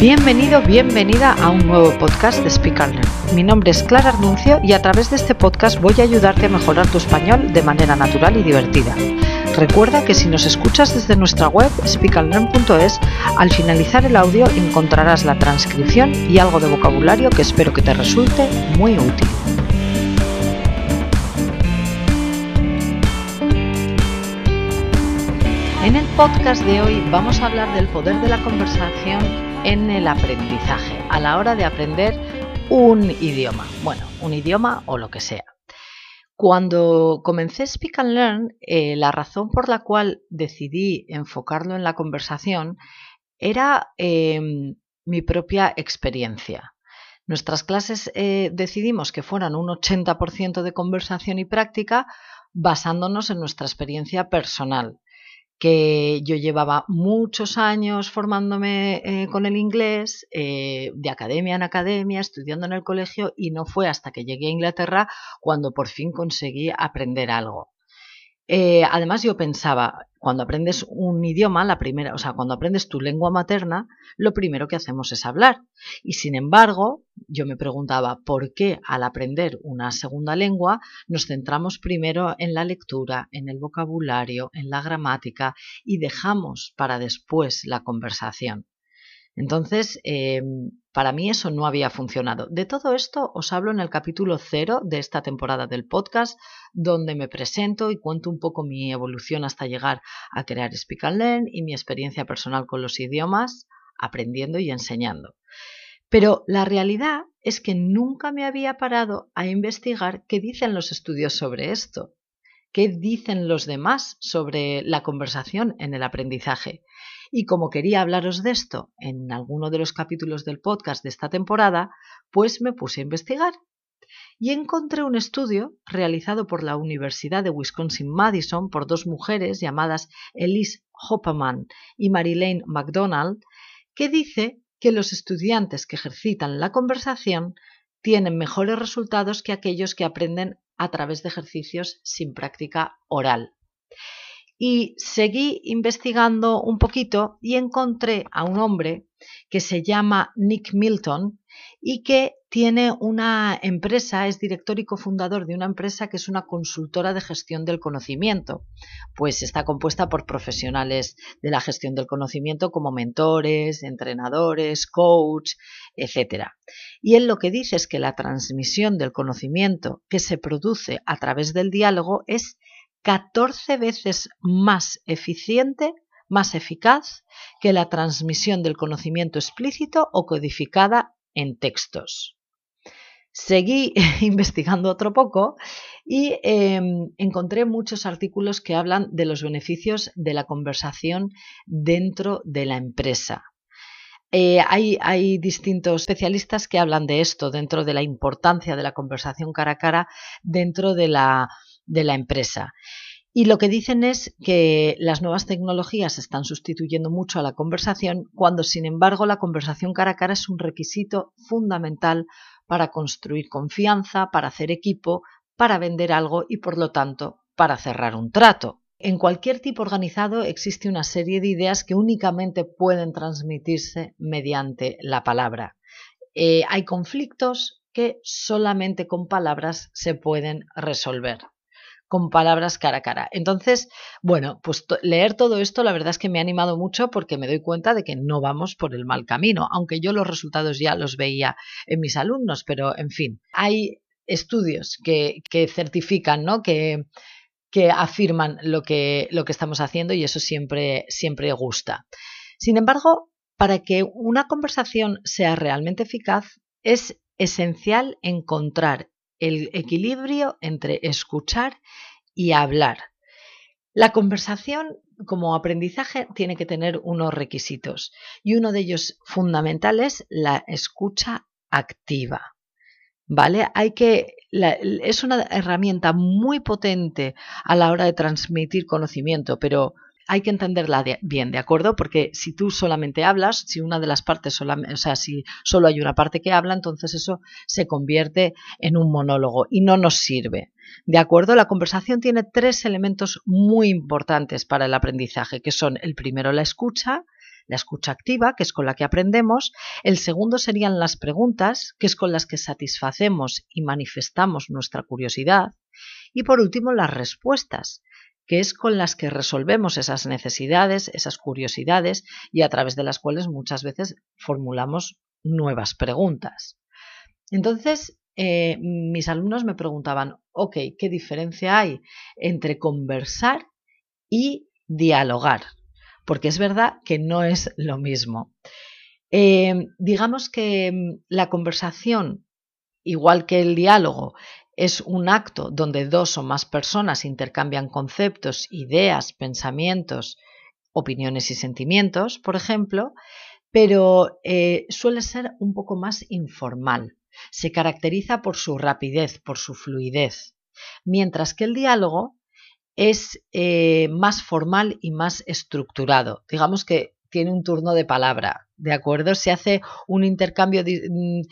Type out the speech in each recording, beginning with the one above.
Bienvenido, bienvenida a un nuevo podcast de Speak and Learn. Mi nombre es Clara Arnuncio y a través de este podcast voy a ayudarte a mejorar tu español de manera natural y divertida. Recuerda que si nos escuchas desde nuestra web speakandlearn.es, al finalizar el audio encontrarás la transcripción y algo de vocabulario que espero que te resulte muy útil. En el podcast de hoy vamos a hablar del poder de la conversación en el aprendizaje, a la hora de aprender un idioma. Bueno, un idioma o lo que sea. Cuando comencé Speak and Learn, eh, la razón por la cual decidí enfocarlo en la conversación era em, mi propia experiencia. Nuestras clases eh, decidimos que fueran un 80% de conversación y práctica basándonos en nuestra experiencia personal que yo llevaba muchos años formándome eh, con el inglés, eh, de academia en academia, estudiando en el colegio, y no fue hasta que llegué a Inglaterra cuando por fin conseguí aprender algo. Eh, además, yo pensaba, cuando aprendes un idioma, la primera, o sea, cuando aprendes tu lengua materna, lo primero que hacemos es hablar. Y sin embargo, yo me preguntaba por qué al aprender una segunda lengua nos centramos primero en la lectura, en el vocabulario, en la gramática y dejamos para después la conversación. Entonces, em, para mí eso no había funcionado. De todo esto os hablo en el capítulo cero de esta temporada del podcast, donde me presento y cuento un poco mi evolución hasta llegar a crear Speak and Learn y mi experiencia personal con los idiomas, aprendiendo y enseñando. Pero la realidad es que nunca me había parado a investigar qué dicen los estudios sobre esto, qué dicen los demás sobre la conversación en el aprendizaje. Y como quería hablaros de esto en alguno de los capítulos del podcast de esta temporada, pues me puse a investigar. Y encontré un estudio realizado por la Universidad de Wisconsin-Madison por dos mujeres llamadas Elise Hopperman y Marilyn McDonald, que dice que los estudiantes que ejercitan la conversación tienen mejores resultados que aquellos que aprenden a través de ejercicios sin práctica oral. Y seguí investigando un poquito y encontré a un hombre que se llama Nick Milton y que tiene una empresa, es director y cofundador de una empresa que es una consultora de gestión del conocimiento. Pues está compuesta por profesionales de la gestión del conocimiento como mentores, entrenadores, coach, etc. Y él lo que dice es que la transmisión del conocimiento que se produce a través del diálogo es 14 veces más eficiente, más eficaz que la transmisión del conocimiento explícito o codificada en textos. Seguí investigando otro poco y em, encontré muchos artículos que hablan de los beneficios de la conversación dentro de la empresa. Eh, hay, distintos especialistas que hablan de esto dentro de la importancia de la conversación cara a cara dentro de la, de la empresa. Y lo que dicen es que las nuevas tecnologías están sustituyendo mucho a la conversación, cuando sin embargo la conversación cara a cara es un requisito fundamental para construir confianza, para hacer equipo, para vender algo y por lo tanto para cerrar un trato. En cualquier tipo organizado existe una serie de ideas que únicamente pueden transmitirse mediante la palabra. Eh, hay conflictos que solamente con palabras se pueden resolver con palabras cara a cara. Entonces, bueno, pues leer todo esto la verdad es que me ha animado mucho porque me doy cuenta de que no vamos por el mal camino, aunque yo los resultados ya los veía en mis alumnos, pero en fin, hay estudios que, certifican, ¿no? Que, que afirman lo que, lo que estamos haciendo y eso siempre, siempre gusta. Sin embargo, para que una conversación sea realmente eficaz, es esencial encontrar el equilibrio entre escuchar y hablar. La conversación como aprendizaje tiene que tener unos requisitos y uno de ellos fundamental es la escucha activa. ¿Vale? Hay que es una herramienta muy potente a la hora de transmitir conocimiento, pero hay que entenderla bien, ¿de acuerdo? Porque si tú solamente hablas, si una de las partes, o sea, si solo hay una parte que habla, entonces eso se convierte en un monólogo y no nos sirve. ¿De acuerdo? La conversación tiene tres elementos muy importantes para el aprendizaje, que son el primero la escucha, la escucha activa, que es con la que aprendemos, el segundo serían las preguntas, que es con las que satisfacemos y manifestamos nuestra curiosidad, y por último las respuestas, que es con las que resolvemos esas necesidades, esas curiosidades y a través de las cuales muchas veces formulamos nuevas preguntas. Entonces, eh, mis alumnos me preguntaban, ok, ¿qué diferencia hay entre conversar y dialogar? Porque es verdad que no es lo mismo. Eh, digamos que mm, la conversación, igual que el diálogo, es un acto donde dos o más personas intercambian conceptos, ideas, pensamientos, opiniones y sentimientos, por ejemplo, pero eh, suele ser un poco más informal. Se caracteriza por su rapidez, por su fluidez, mientras que el diálogo es eh, más formal y más estructurado. Digamos que tiene un turno de palabra, ¿de acuerdo? Se hace un intercambio mm,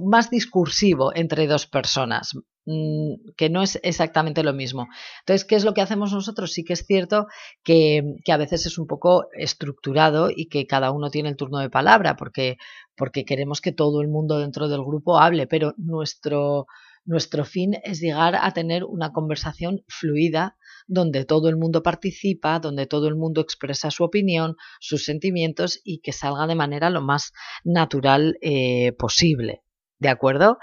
más discursivo entre dos personas, que no es exactamente lo mismo. Entonces, ¿qué es lo que hacemos nosotros? Sí que es cierto que, a veces es un poco estructurado y que cada uno tiene el turno de palabra, porque, porque queremos que todo el mundo dentro del grupo hable, pero nuestro, nuestro fin es llegar a tener una conversación fluida donde todo el mundo participa, donde todo el mundo expresa su opinión, sus sentimientos y que salga de manera lo más natural eh, posible. ¿De acuerdo?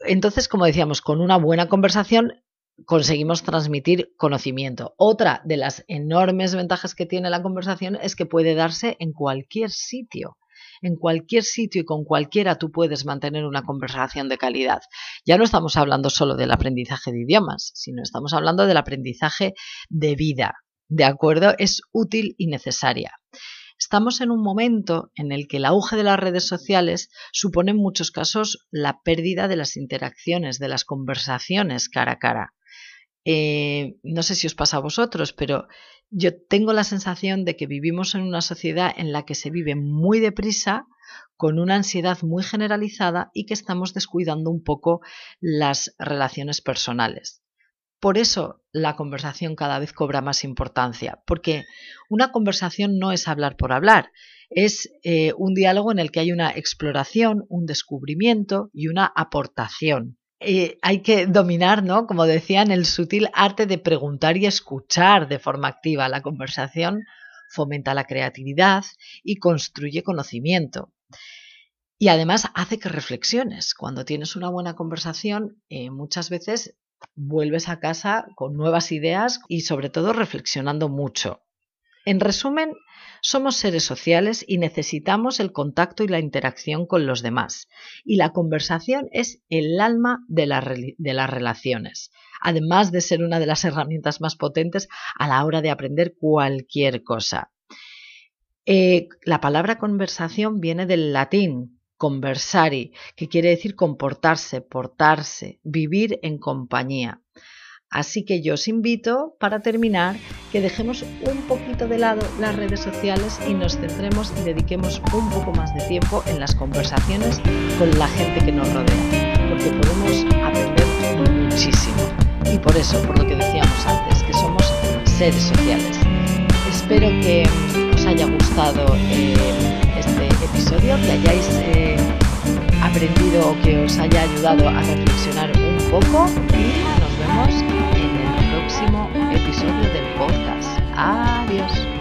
Entonces, como decíamos, con una buena conversación conseguimos transmitir conocimiento. Otra de las enormes ventajas que tiene la conversación es que puede darse en cualquier sitio en cualquier sitio y con cualquiera tú puedes mantener una conversación de calidad. Ya no estamos hablando solo del aprendizaje de idiomas, sino estamos hablando del aprendizaje de vida. ¿De acuerdo? Es útil y necesaria. Estamos en un momento en el que el auge de las redes sociales supone en muchos casos la pérdida de las interacciones, de las conversaciones cara a cara. Eh, no sé si os pasa a vosotros, pero yo tengo la sensación de que vivimos en una sociedad en la que se vive muy deprisa, con una ansiedad muy generalizada y que estamos descuidando un poco las relaciones personales. Por eso la conversación cada vez cobra más importancia, porque una conversación no es hablar por hablar, es eh, un diálogo en el que hay una exploración, un descubrimiento y una aportación. Eh, hay que dominar, ¿no? Como decían, el sutil arte de preguntar y escuchar de forma activa. La conversación fomenta la creatividad y construye conocimiento. Y además hace que reflexiones. Cuando tienes una buena conversación, eh, muchas veces vuelves a casa con nuevas ideas y sobre todo reflexionando mucho. En resumen, somos seres sociales y necesitamos el contacto y la interacción con los demás. Y la conversación es el alma de, las relaciones, además de ser una de las herramientas más potentes a la hora de aprender cualquier cosa. Eh, la palabra conversación viene del latín conversari, que quiere decir comportarse, portarse, vivir en compañía. Así que yo os invito, para terminar, que dejemos un poquito de lado las redes sociales y nos centremos y dediquemos un poco más de tiempo en las conversaciones con la gente que nos rodea, porque podemos aprender muchísimo. Y por eso, por lo que decíamos antes, que somos seres sociales. Espero que os haya gustado eh, este episodio, que hayáis aprendido que os haya ayudado a reflexionar un poco y nos vemos en el próximo episodio del podcast. Adiós.